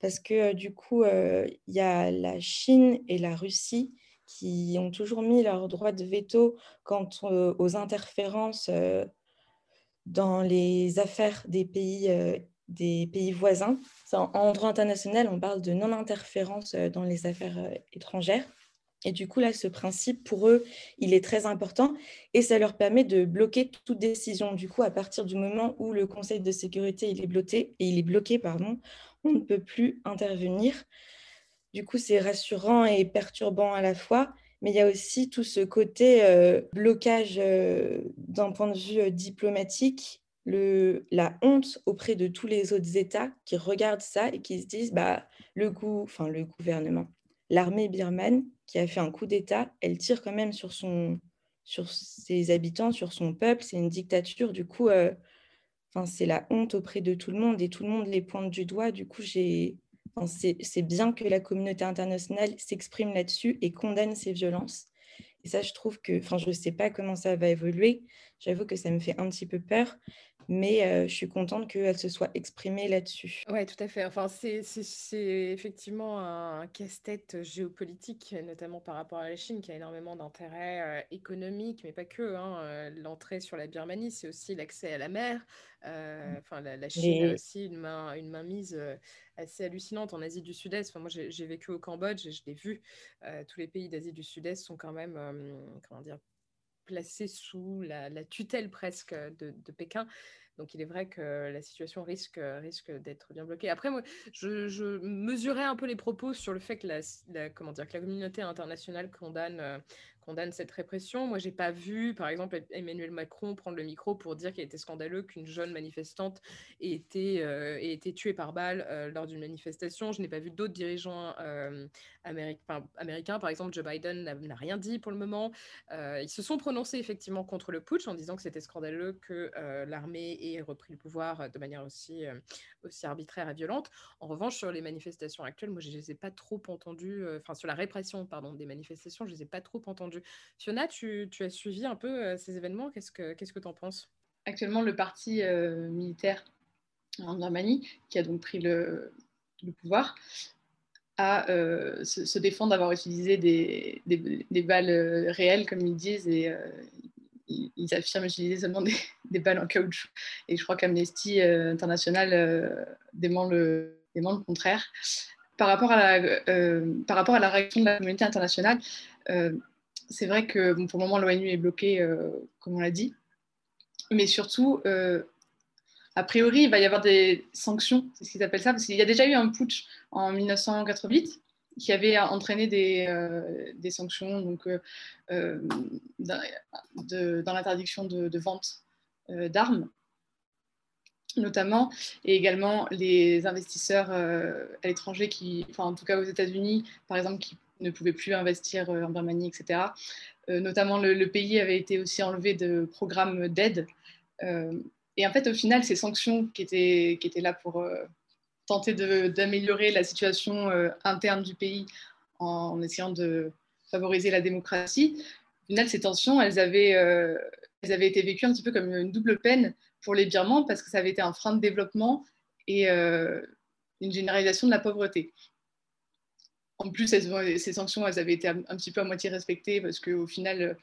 parce que du coup, il y a la Chine et la Russie qui ont toujours mis leur droit de veto quant aux interférences dans les affaires des pays voisins. En, droit international, on parle de non-interférence dans les affaires étrangères. Et du coup, là, ce principe, pour eux, il est très important et ça leur permet de bloquer toute décision. Du coup, à partir du moment où le Conseil de sécurité il est bloqué, et il est bloqué, pardon, on ne peut plus intervenir. Du coup, c'est rassurant et perturbant à la fois, mais il y a aussi tout ce côté euh, blocage euh, d'un point de vue euh, diplomatique, la honte auprès de tous les autres États qui regardent ça et qui se disent bah, le, goût, enfin, le gouvernement, l'armée birmane qui a fait un coup d'État, elle tire quand même sur, son, sur ses habitants, sur son peuple, c'est une dictature. Du coup, c'est la honte auprès de tout le monde et tout le monde les pointe du doigt. Du coup, j'ai, c'est bien que la communauté internationale s'exprime là-dessus et condamne ces violences. Et ça, je trouve que, enfin, je ne sais pas comment ça va évoluer. J'avoue que ça me fait un petit peu peur, mais euh, je suis contente qu'elle se soit exprimée là-dessus. Oui, tout à fait. Enfin, c'est effectivement un casse-tête géopolitique, notamment par rapport à la Chine, qui a énormément d'intérêts euh, économiques, mais pas que. Hein, L'entrée sur la Birmanie, c'est aussi l'accès à la mer. Mmh. Enfin, la, Chine a aussi une, main, une mainmise assez hallucinante en Asie du Sud-Est. Enfin, moi, j'ai vécu au Cambodge et je l'ai vu. tous les pays d'Asie du Sud-Est sont quand même, comment dire, placé sous la, tutelle presque de, Pékin. Donc il est vrai que la situation risque, risque d'être bien bloquée. Après, moi, je, mesurais un peu les propos sur le fait que la, comment dire, que la communauté internationale condamne, condamne cette répression. Moi, j'ai pas vu, par exemple, Emmanuel Macron prendre le micro pour dire qu'il était scandaleux qu'une jeune manifestante ait été, euh, tuée par balle euh, lors d'une manifestation. Je n'ai pas vu d'autres dirigeants euh, américains, par exemple, Joe Biden n'a rien dit pour le moment. ils se sont prononcés effectivement contre le putsch en disant que c'était scandaleux que l'armée ait repris le pouvoir de manière aussi, arbitraire et violente. En revanche, sur les manifestations actuelles, moi, je ne les ai pas trop entendues, enfin, sur la répression, des manifestations, je ne les ai pas trop entendues Fiona, tu, as suivi un peu euh, ces événements. Qu'est-ce que tu en penses? Actuellement, le parti euh, militaire en Birmanie, qui a donc pris le, pouvoir, euh, se, défend d'avoir utilisé des, balles réelles, comme ils disent, et ils, affirment utiliser seulement des, balles en caoutchouc. Et je crois qu'Amnesty International dément le, contraire. Par rapport à la réaction de la communauté internationale, c'est vrai que pour le moment, l'ONU est bloquée, euh, comme on l'a dit. Mais surtout, euh, a priori, il va y avoir des sanctions, c'est ce qu'ils appellent ça, parce qu'il y a déjà eu un putsch en 1988 qui avait entraîné des, euh, sanctions donc, dans, l'interdiction de, vente d'armes notamment, et également les investisseurs à l'étranger qui, enfin en tout cas aux États-Unis, par exemple, qui ne pouvait plus investir euh, en Birmanie, etc. Euh, notamment, le, pays avait été aussi enlevé de programmes d'aide. Euh, et en fait, au final, ces sanctions qui étaient, qui étaient là pour tenter d'améliorer la situation interne du pays en, essayant de favoriser la démocratie, final, ces tensions, elles avaient, elles avaient été vécues un petit peu comme une double peine pour les Birmans parce que ça avait été un frein de développement et une généralisation de la pauvreté. En plus, ces sanctions, elles avaient été un, petit peu à moitié respectées parce qu'au final, euh,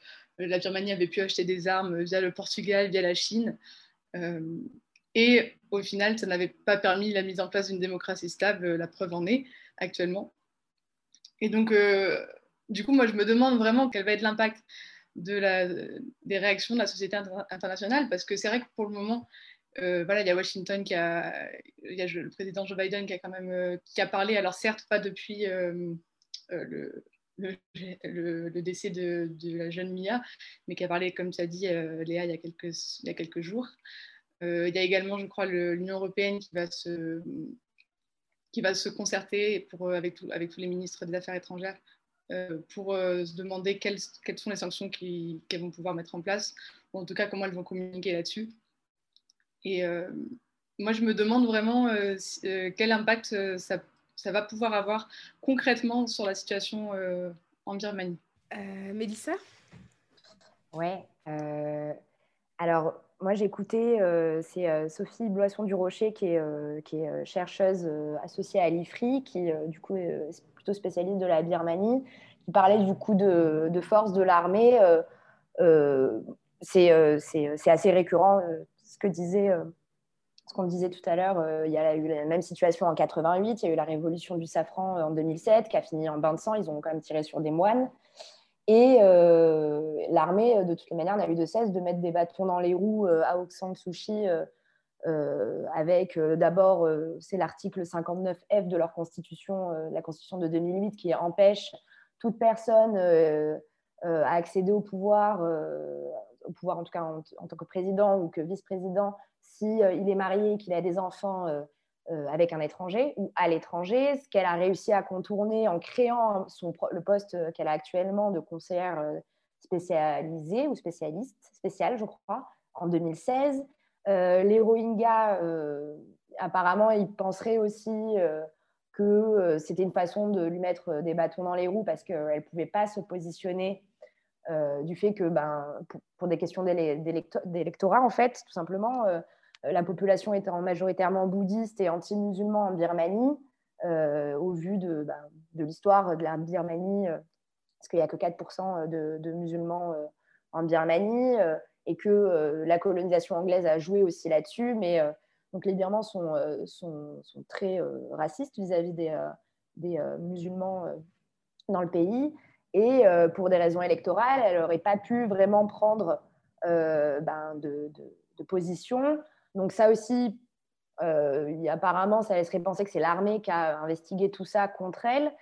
la Birmanie avait pu acheter des armes via le Portugal, via la Chine. Euh, et au final, ça n'avait pas permis la mise en place d'une démocratie stable. La preuve en est actuellement. Et donc, euh, du coup, moi, je me demande vraiment quel va être l'impact de des réactions de la société internationale parce que c'est vrai que pour le moment, euh, voilà, il y a Washington qui a, il y a le président Joe Biden qui a quand même euh, qui a parlé, alors certes pas depuis euh, le, décès de, de, la jeune Mia, mais qui a parlé, comme tu as dit, Léa, il y a quelques, il y a quelques jours. il y a également, je crois, l'Union européenne qui va se, qui va se concerter pour, avec, avec tous les ministres des Affaires étrangères pour se demander quelles, quelles, sont les sanctions qu'elles vont pouvoir mettre en place, ou en tout cas comment elles vont communiquer là-dessus. Et euh, moi, je me demande vraiment euh, euh, quel impact ça, ça, va pouvoir avoir concrètement sur la situation en Birmanie. Mélissa? Ouais. alors, moi, j'ai écouté, c'est Sophie Bloisson du Rocher, qui est, qui est chercheuse associée à l'IFRI, qui, du coup, est plutôt spécialiste de la Birmanie, qui parlait du coup de, de force de l'armée. c'est assez récurrent disait, euh, ce qu'on disait tout à l'heure, euh, il y a eu la même situation en 88, il y a eu la révolution du safran euh, en 2007 qui a fini en bain de sang, ils ont quand même tiré sur des moines. Et l'armée, de toutes les manières, n'a eu de cesse de mettre des bâtons dans les roues à Aung San Suu Kyi, avec d'abord, c'est l'article 59F de leur constitution, la constitution de 2008, qui empêche toute personne à accéder au pouvoir au pouvoir, en tout cas en, tant que président ou que vice-président, s'il si, euh, il est marié et qu'il a des enfants euh, euh, avec un étranger ou à l'étranger, ce qu'elle a réussi à contourner en créant son, le poste qu'elle a actuellement de conseillère spécialisée ou spécialiste, spéciale, je crois, en 2016. les Rohingyas, apparemment, ils penseraient aussi que c'était une façon de lui mettre des bâtons dans les roues parce qu'elle ne pouvait pas se positionner du fait que, ben, pour, des questions d'électorat, en fait, tout simplement, euh, la population étant majoritairement bouddhiste et anti-musulman en Birmanie, euh, au vu de, ben, de l'histoire de la Birmanie, parce qu'il n'y a que 4% de, musulmans en Birmanie, et que la colonisation anglaise a joué aussi là-dessus, mais donc les Birmans sont, très racistes vis-à-vis des musulmans dans le pays. Et euh, pour des raisons électorales, elle n'aurait pas pu vraiment prendre euh, ben, de, position. Donc ça aussi, euh, apparemment, ça laisserait penser que c'est l'armée qui a investigué tout ça contre elle.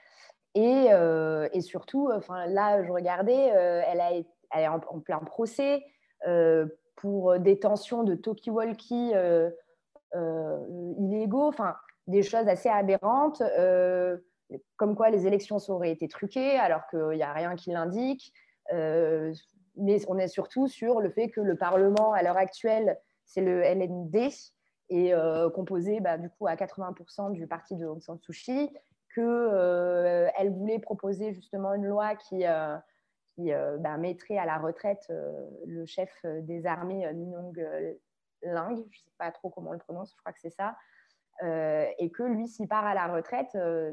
Et, surtout, enfin, là, je regardais, elle, est en, plein procès pour détention de talkie-walkie illégaux, enfin, des choses assez aberrantes comme quoi les élections auraient été truquées alors qu'il n'y a rien qui l'indique. Euh, mais on est surtout sur le fait que le Parlement, à l'heure actuelle, c'est le LND, et euh, composé bah, du coup à 80% du parti de Aung San Suu Kyi, qu'elle euh, voulait proposer justement une loi qui, bah, mettrait à la retraite le chef des armées, Nong Ling, je ne sais pas trop comment on le prononce, je crois que c'est ça, et que lui, s'il part à la retraite, euh,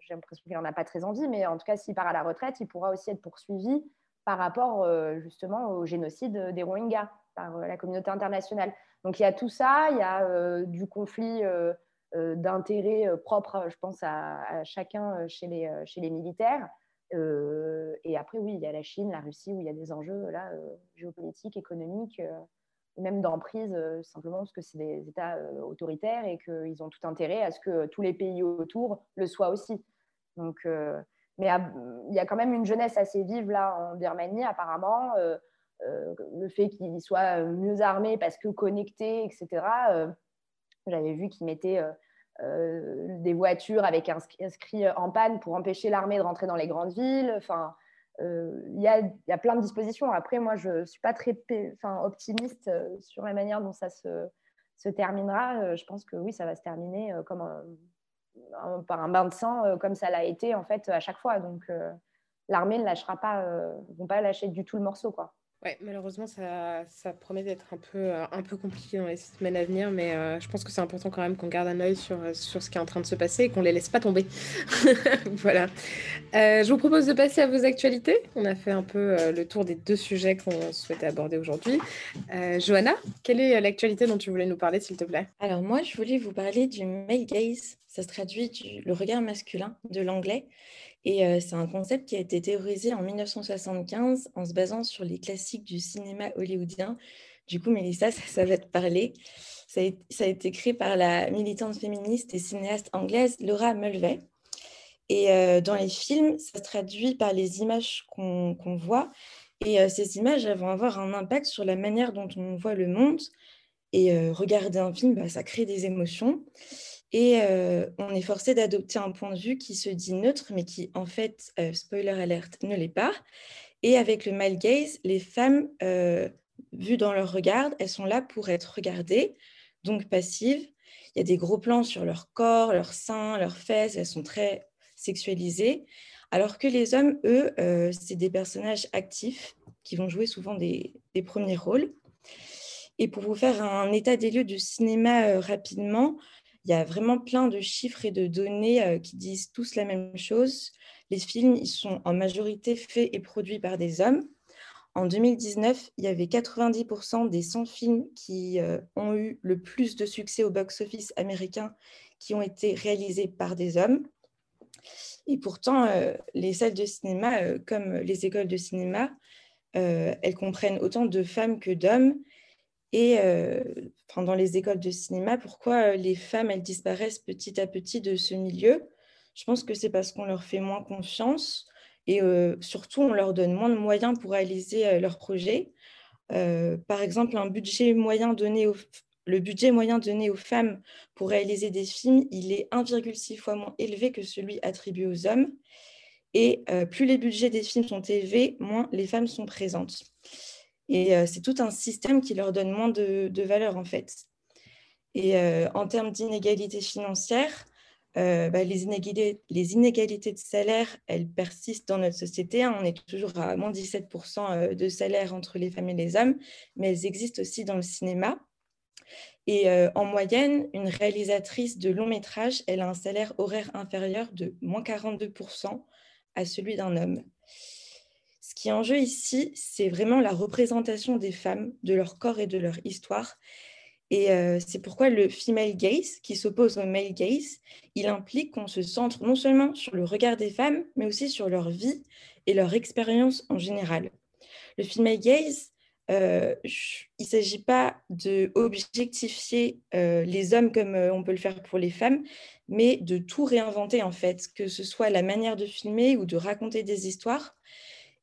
j'ai l'impression qu'il n'en a pas très envie, mais en tout cas, s'il part à la retraite, il pourra aussi être poursuivi par rapport euh, justement au génocide des Rohingyas par la communauté internationale. Donc il y a tout ça, il y a du conflit d'intérêts propres, je pense, à, chacun chez les, militaires. et après, oui, il y a la Chine, la Russie, où il y a des enjeux géopolitiques, économiques même d'emprise, euh, simplement parce que c'est des États euh, autoritaires et qu'ils ont tout intérêt à ce que tous les pays autour le soient aussi. Donc, euh, mais il y a quand même une jeunesse assez vive là en Birmanie, apparemment. le fait qu'ils soient mieux armés parce que connectés, etc. J'avais vu qu'ils mettaient des voitures avec inscrit en panne pour empêcher l'armée de rentrer dans les grandes villes. Enfin, il y, a, plein de dispositions. Après, moi, je ne suis pas très enfin, optimiste euh, sur la manière dont ça se, se terminera. Euh, je pense que oui, ça va se terminer comme par un bain de sang, comme ça l'a été en fait à chaque fois. Donc, l'armée ne lâchera pas, vont pas lâcher du tout le morceau, quoi. Ouais, malheureusement, ça, ça promet d'être un peu, euh, un peu compliqué dans les semaines à venir, mais euh, je pense que c'est important quand même qu'on garde un œil sur, euh, sur ce qui est en train de se passer et qu'on les laisse pas tomber. voilà. je vous propose de passer à vos actualités. On a fait un peu le tour des deux sujets qu'on souhaitait aborder aujourd'hui. Johanna, quelle est l'actualité dont tu voulais nous parler, s'il te plaît? Alors moi, je voulais vous parler du male gaze. Ça se traduit du, le regard masculin de l'anglais. Et c'est un concept qui a été théorisé en 1975 en se basant sur les classiques du cinéma hollywoodien. Du coup, Mélissa, ça, va te parler. Ça a, été créé par la militante féministe et cinéaste anglaise Laura Mulvey. Et dans les films, ça se traduit par les images qu'on voit. Et ces images elles vont avoir un impact sur la manière dont on voit le monde. Et regarder un film, bah, ça crée des émotions. Et euh, on est forcé d'adopter un point de vue qui se dit neutre, mais qui, en fait, euh, spoiler alert, ne l'est pas. Et avec le male gaze, les femmes, euh, vues dans leur regard, elles sont là pour être regardées, donc passives. Il y a des gros plans sur leur corps, leurs seins, leurs fesses, elles sont très sexualisées. Alors que les hommes, eux, c'est des personnages actifs qui vont jouer souvent des, premiers rôles. Et pour vous faire un état des lieux du cinéma rapidement, il y a vraiment plein de chiffres et de données euh, qui disent tous la même chose. Les films, ils sont en majorité faits et produits par des hommes. En 2019, il y avait 90% des 100 films qui euh, ont eu le plus de succès au box-office américain qui ont été réalisés par des hommes. Et pourtant, euh, les salles de cinéma, comme les écoles de cinéma, elles comprennent autant de femmes que d'hommes. Et euh, dans les écoles de cinéma, pourquoi euh, les femmes, elles disparaissent petit à petit de ce milieu? Je pense que c'est parce qu'on leur fait moins confiance et euh, surtout, on leur donne moins de moyens pour réaliser leurs projets. par exemple, le budget moyen donné aux femmes pour réaliser des films, il est 1,6 fois moins élevé que celui attribué aux hommes. Et plus les budgets des films sont élevés, moins les femmes sont présentes. Et euh, c'est tout un système qui leur donne moins de, valeur, en fait. Et euh, en termes d'inégalité financière, euh, bah, les, inégalités, les, inégalités, de salaire, elles persistent dans notre société. Hein. On est toujours à moins 17% de salaire entre les femmes et les hommes, mais elles existent aussi dans le cinéma. Et en moyenne, une réalisatrice de long métrage, elle a un salaire horaire inférieur de moins 42% à celui d'un homme. Ce qui est en jeu ici, c'est vraiment la représentation des femmes, de leur corps et de leur histoire. Et euh, c'est pourquoi le female gaze, qui s'oppose au male gaze, il implique qu'on se centre non seulement sur le regard des femmes, mais aussi sur leur vie et leur expérience en général. Le female gaze, euh, il ne s'agit pas de objectifier euh, les hommes comme on peut le faire pour les femmes, mais de tout réinventer en fait, que ce soit la manière de filmer ou de raconter des histoires.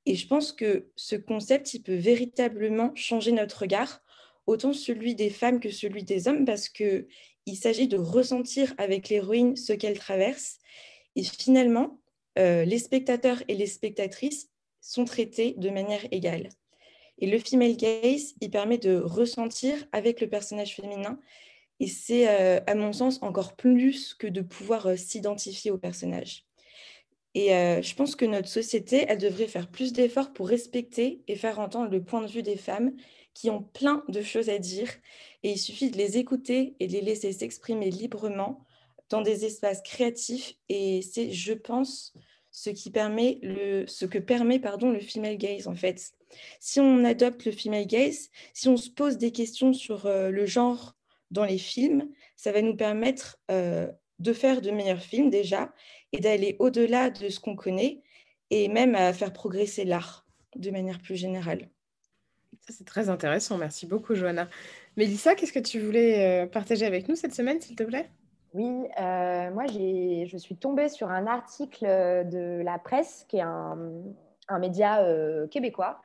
Et je pense que ce concept, il peut véritablement changer notre regard, autant celui des femmes que celui des hommes, parce qu'il s'agit de ressentir avec l'héroïne ce qu'elle traverse. Et finalement, euh, les spectateurs et les spectatrices sont traités de manière égale. Et le female gaze, il permet de ressentir avec le personnage féminin. Et c'est, euh, à mon sens, encore plus que de pouvoir euh, s'identifier au personnage. Et euh, je pense que notre société, elle devrait faire plus d'efforts pour respecter et faire entendre le point de vue des femmes qui ont plein de choses à dire. Et il suffit de les écouter et de les laisser s'exprimer librement dans des espaces créatifs. Et c'est, je pense, ce, qui permet le, ce que permet pardon, le female gaze, en fait. Si on adopte le female gaze, si on se pose des questions sur euh, le genre dans les films, ça va nous permettre euh, de faire de meilleurs films déjà et d'aller au-delà de ce qu'on connaît et même à faire progresser l'art de manière plus générale. Ça, c'est très intéressant. Merci beaucoup, Johanna. Mélissa, qu'est-ce que tu voulais euh, partager avec nous cette semaine, s'il te plaît? Oui, euh, moi, je suis tombée sur un article de La Presse, qui est un, média euh, québécois,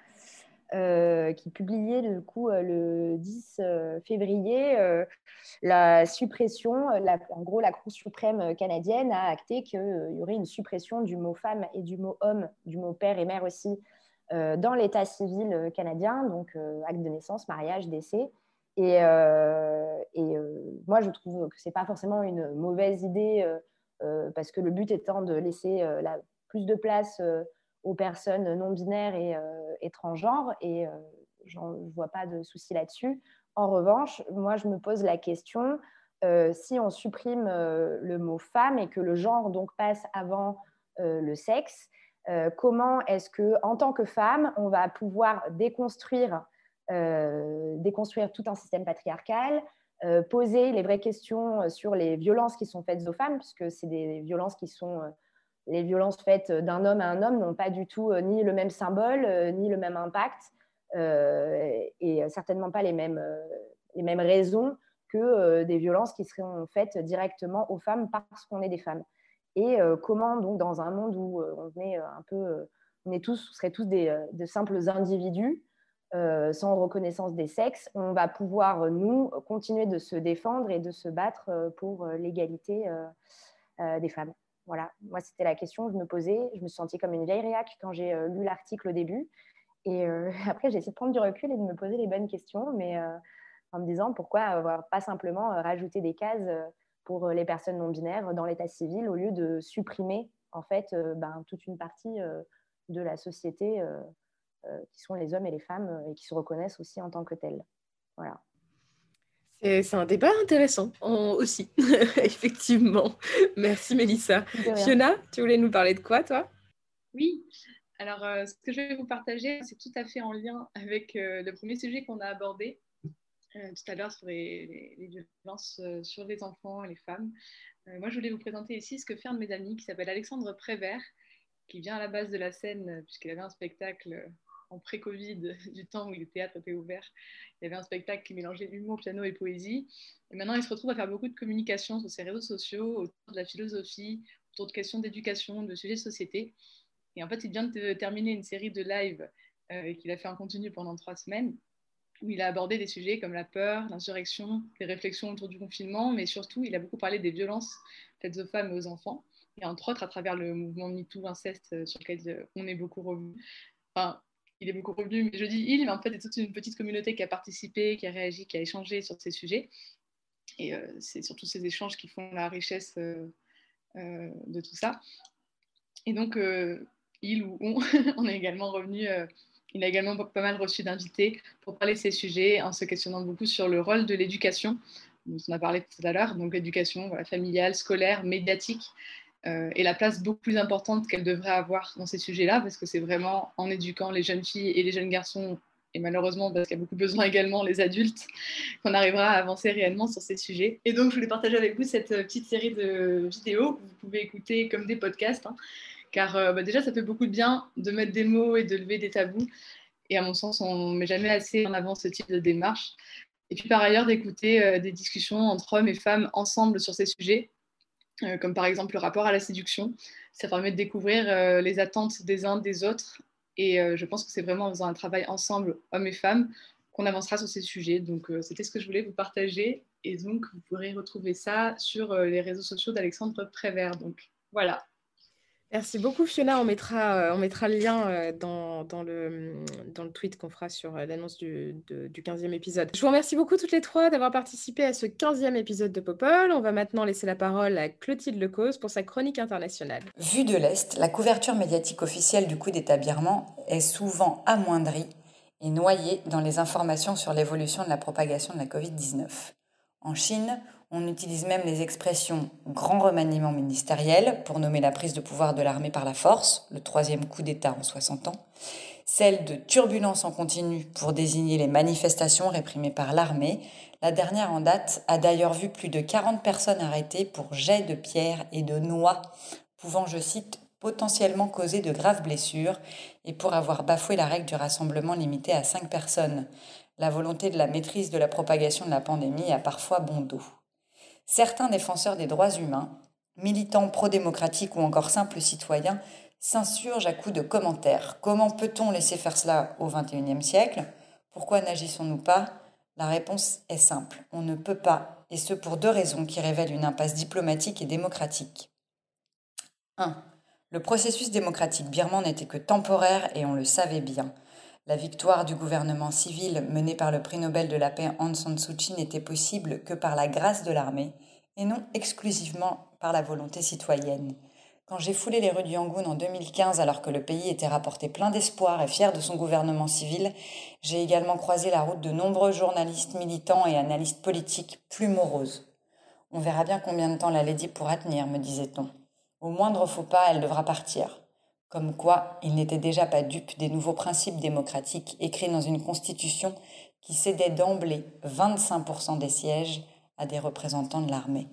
euh, qui publiait du coup euh, le 10 euh, février la suppression, en gros la Cour suprême canadienne a acté qu'il y aurait une suppression du mot femme et du mot homme, du mot père et mère aussi dans l'état civil canadien, donc acte de naissance, mariage, décès. Et, moi je trouve que ce n'est pas forcément une mauvaise idée parce que le but étant de laisser la, plus de place aux personnes non binaires et, et transgenres, et je ne vois pas de souci là-dessus. En revanche, moi, je me pose la question, si on supprime le mot femme et que le genre donc passe avant le sexe, comment est-ce que, en tant que femme, on va pouvoir déconstruire, déconstruire tout un système patriarcal, euh, poser les vraies questions euh, sur les violences qui sont faites aux femmes, puisque c'est des violences qui sont euh, les violences faites d'un homme à un homme n'ont pas du tout ni le même symbole, ni le même impact, et certainement pas les mêmes, les mêmes raisons que des violences qui seraient faites directement aux femmes parce qu'on est des femmes. Et comment, donc, dans un monde où on est un peu, on est tous, on serait tous des, de simples individus, euh, sans reconnaissance des sexes, on va pouvoir, nous, continuer de se défendre et de se battre euh, pour euh, l'égalité des femmes. Voilà, moi, c'était la question que je me posais. Je me sentais comme une vieille réac quand j'ai lu l'article au début. Et après, j'ai essayé de prendre du recul et de me poser les bonnes questions, mais en me disant pourquoi pas simplement rajouter des cases pour les personnes non binaires dans l'état civil au lieu de supprimer en fait ben, toute une partie de la société euh, qui sont les hommes et les femmes euh, et qui se reconnaissent aussi en tant que tels. Voilà. C'est un débat intéressant aussi, effectivement. Merci Mélissa. Fiona, tu voulais nous parler de quoi, toi? Oui, alors euh, ce que je vais vous partager, c'est tout à fait en lien avec le premier sujet qu'on a abordé tout à l'heure sur les, violences sur les enfants et les femmes. moi, je voulais vous présenter ici ce que fait un de mes amis qui s'appelle Alexandre Prévert, qui vient à la base de la scène, puisqu'il avait un spectacle en pré-Covid, du temps où le théâtre était ouvert. Il y avait un spectacle qui mélangeait humour, piano et poésie. Et maintenant, il se retrouve à faire beaucoup de communication sur ses réseaux sociaux, autour de la philosophie, autour de questions d'éducation, de sujets de société. Et en fait, il vient de terminer une série de lives euh, qu'il a fait en continu pendant trois semaines, où il a abordé des sujets comme la peur, l'insurrection, les réflexions autour du confinement, mais surtout, il a beaucoup parlé des violences faites aux femmes et aux enfants et entre autres à travers le mouvement MeToo inceste euh, sur lequel euh, on est beaucoup revenu. Enfin, il est beaucoup revenu, mais je dis il, mais en fait, c'est toute une petite communauté qui a participé, qui a réagi, qui a échangé sur ces sujets. Et euh, c'est surtout ces échanges qui font la richesse euh, euh, de tout ça. Et donc, il ou on, on est également revenu, il a également pas mal reçu d'invités pour parler de ces sujets en se questionnant beaucoup sur le rôle de l'éducation, dont on a parlé tout à l'heure, donc l'éducation familiale, scolaire, médiatique, euh, et la place beaucoup plus importante qu'elle devrait avoir dans ces sujets-là, parce que c'est vraiment en éduquant les jeunes filles et les jeunes garçons, et malheureusement parce qu'il y a beaucoup besoin également les adultes, qu'on arrivera à avancer réellement sur ces sujets. Et donc je voulais partager avec vous cette euh, petite série de vidéos que vous pouvez écouter comme des podcasts, hein, car euh, bah, déjà ça fait beaucoup de bien de mettre des mots et de lever des tabous, et à mon sens on ne met jamais assez en avant ce type de démarche. Et puis par ailleurs d'écouter des discussions entre hommes et femmes ensemble sur ces sujets, comme par exemple le rapport à la séduction. Ça permet de découvrir euh, les attentes des uns des autres. Et euh, je pense que c'est vraiment en faisant un travail ensemble, hommes et femmes, qu'on avancera sur ces sujets. Donc c'était ce que je voulais vous partager. Et donc vous pourrez retrouver ça sur les réseaux sociaux d'Alexandre Prévert. Donc voilà. Merci beaucoup Fiona, on mettra, euh, on mettra le lien euh, dans, dans, le, dans le tweet qu'on fera sur euh, l'annonce du, du 15e épisode. Je vous remercie beaucoup toutes les trois d'avoir participé à ce 15e épisode de Popol. On va maintenant laisser la parole à Clotilde Lecause pour sa chronique internationale. Vue de l'Est, la couverture médiatique officielle du coup d'état est souvent amoindrie et noyée dans les informations sur l'évolution de la propagation de la Covid-19. En Chine, on utilise même les expressions grand remaniement ministériel pour nommer la prise de pouvoir de l'armée par la force, le troisième coup d'État en 60 ans, celle de turbulence en continu pour désigner les manifestations réprimées par l'armée. La dernière en date a d'ailleurs vu plus de 40 personnes arrêtées pour jets de pierres et de noix, pouvant, je cite, potentiellement causer de graves blessures et pour avoir bafoué la règle du rassemblement limité à 5 personnes. La volonté de la maîtrise de la propagation de la pandémie a parfois bon dos certains défenseurs des droits humains, militants pro-démocratiques ou encore simples citoyens, s'insurgent à coups de commentaires. Comment peut-on laisser faire cela au XXIe siècle? Pourquoi n'agissons-nous pas? La réponse est simple. On ne peut pas, et ce pour deux raisons qui révèlent une impasse diplomatique et démocratique. 1. Le processus démocratique birman n'était que temporaire et on le savait bien. La victoire du gouvernement civil mené par le prix Nobel de la paix Aung San Suu Kyi n'était possible que par la grâce de l'armée et non exclusivement par la volonté citoyenne. Quand j'ai foulé les rues du Yangoon en 2015 alors que le pays était rapporté plein d'espoir et fier de son gouvernement civil, j'ai également croisé la route de nombreux journalistes militants et analystes politiques plus moroses. On verra bien combien de temps la Lady pourra tenir, me disait-on. Au moindre faux pas, elle devra partir. Comme quoi, il n'était déjà pas dupe des nouveaux principes démocratiques écrits dans une constitution qui cédait d'emblée 25% des sièges à des représentants de l'armée.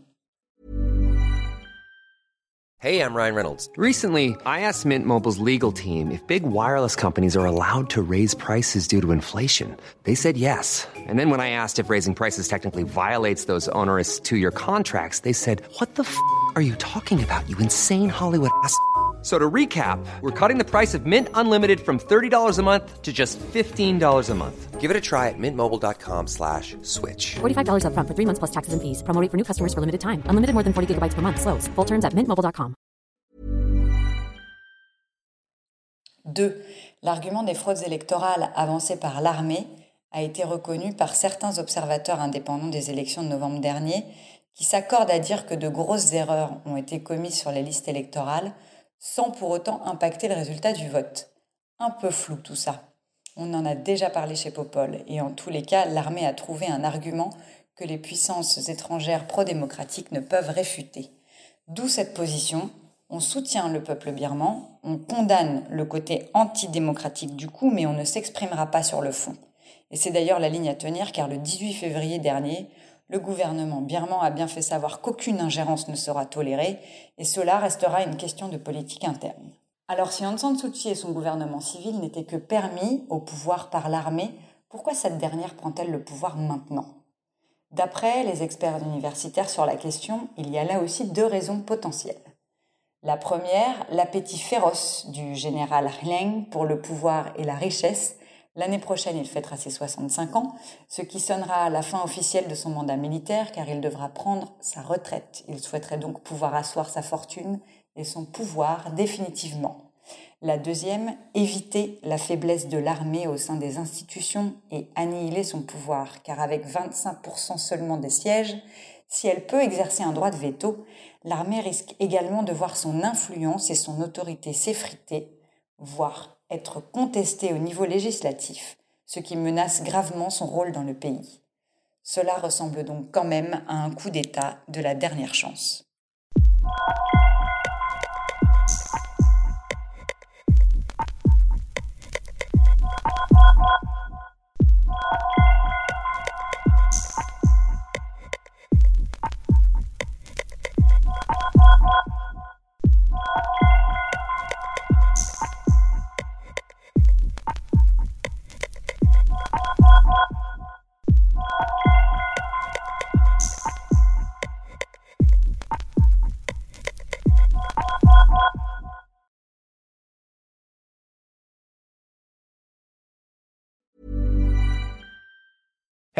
Hey, I'm Ryan Reynolds. Recently, I asked Mint Mobile's legal team if big wireless companies are allowed to raise prices due to inflation. They said yes. And then when I asked if raising prices technically violates those onerous two year contracts, they said, What the f are you talking about, you insane Hollywood ass? So to recap, we're cutting the price of Mint Unlimited from $30 a month to just $15 a month. Give it a try at mintmobile.com slash switch. $45 up front for three months plus taxes and fees. Promoting for new customers for limited time. Unlimited more than 40 gigabytes per month. Slows. Full terms at mintmobile.com. 2. L'argument des fraudes électorales avancé par l'armée a été reconnu par certains observateurs indépendants des élections de novembre dernier qui s'accordent à dire que de grosses erreurs ont été commises sur les listes électorales sans pour autant impacter le résultat du vote. Un peu flou tout ça. On en a déjà parlé chez Popol, et en tous les cas, l'armée a trouvé un argument que les puissances étrangères pro-démocratiques ne peuvent réfuter. D'où cette position. On soutient le peuple birman, on condamne le côté antidémocratique du coup, mais on ne s'exprimera pas sur le fond. Et c'est d'ailleurs la ligne à tenir car le 18 février dernier, le gouvernement birman a bien fait savoir qu'aucune ingérence ne sera tolérée et cela restera une question de politique interne. Alors si Aung San Suu Kyi et son gouvernement civil n'étaient que permis au pouvoir par l'armée, pourquoi cette dernière prend-elle le pouvoir maintenant? D'après les experts universitaires sur la question, il y a là aussi deux raisons potentielles. La première, l'appétit féroce du général Hleng pour le pouvoir et la richesse L'année prochaine, il fêtera ses 65 ans, ce qui sonnera à la fin officielle de son mandat militaire car il devra prendre sa retraite. Il souhaiterait donc pouvoir asseoir sa fortune et son pouvoir définitivement. La deuxième, éviter la faiblesse de l'armée au sein des institutions et annihiler son pouvoir, car avec 25% seulement des sièges, si elle peut exercer un droit de veto, l'armée risque également de voir son influence et son autorité s'effriter, voire être contesté au niveau législatif, ce qui menace gravement son rôle dans le pays. Cela ressemble donc quand même à un coup d'État de la dernière chance.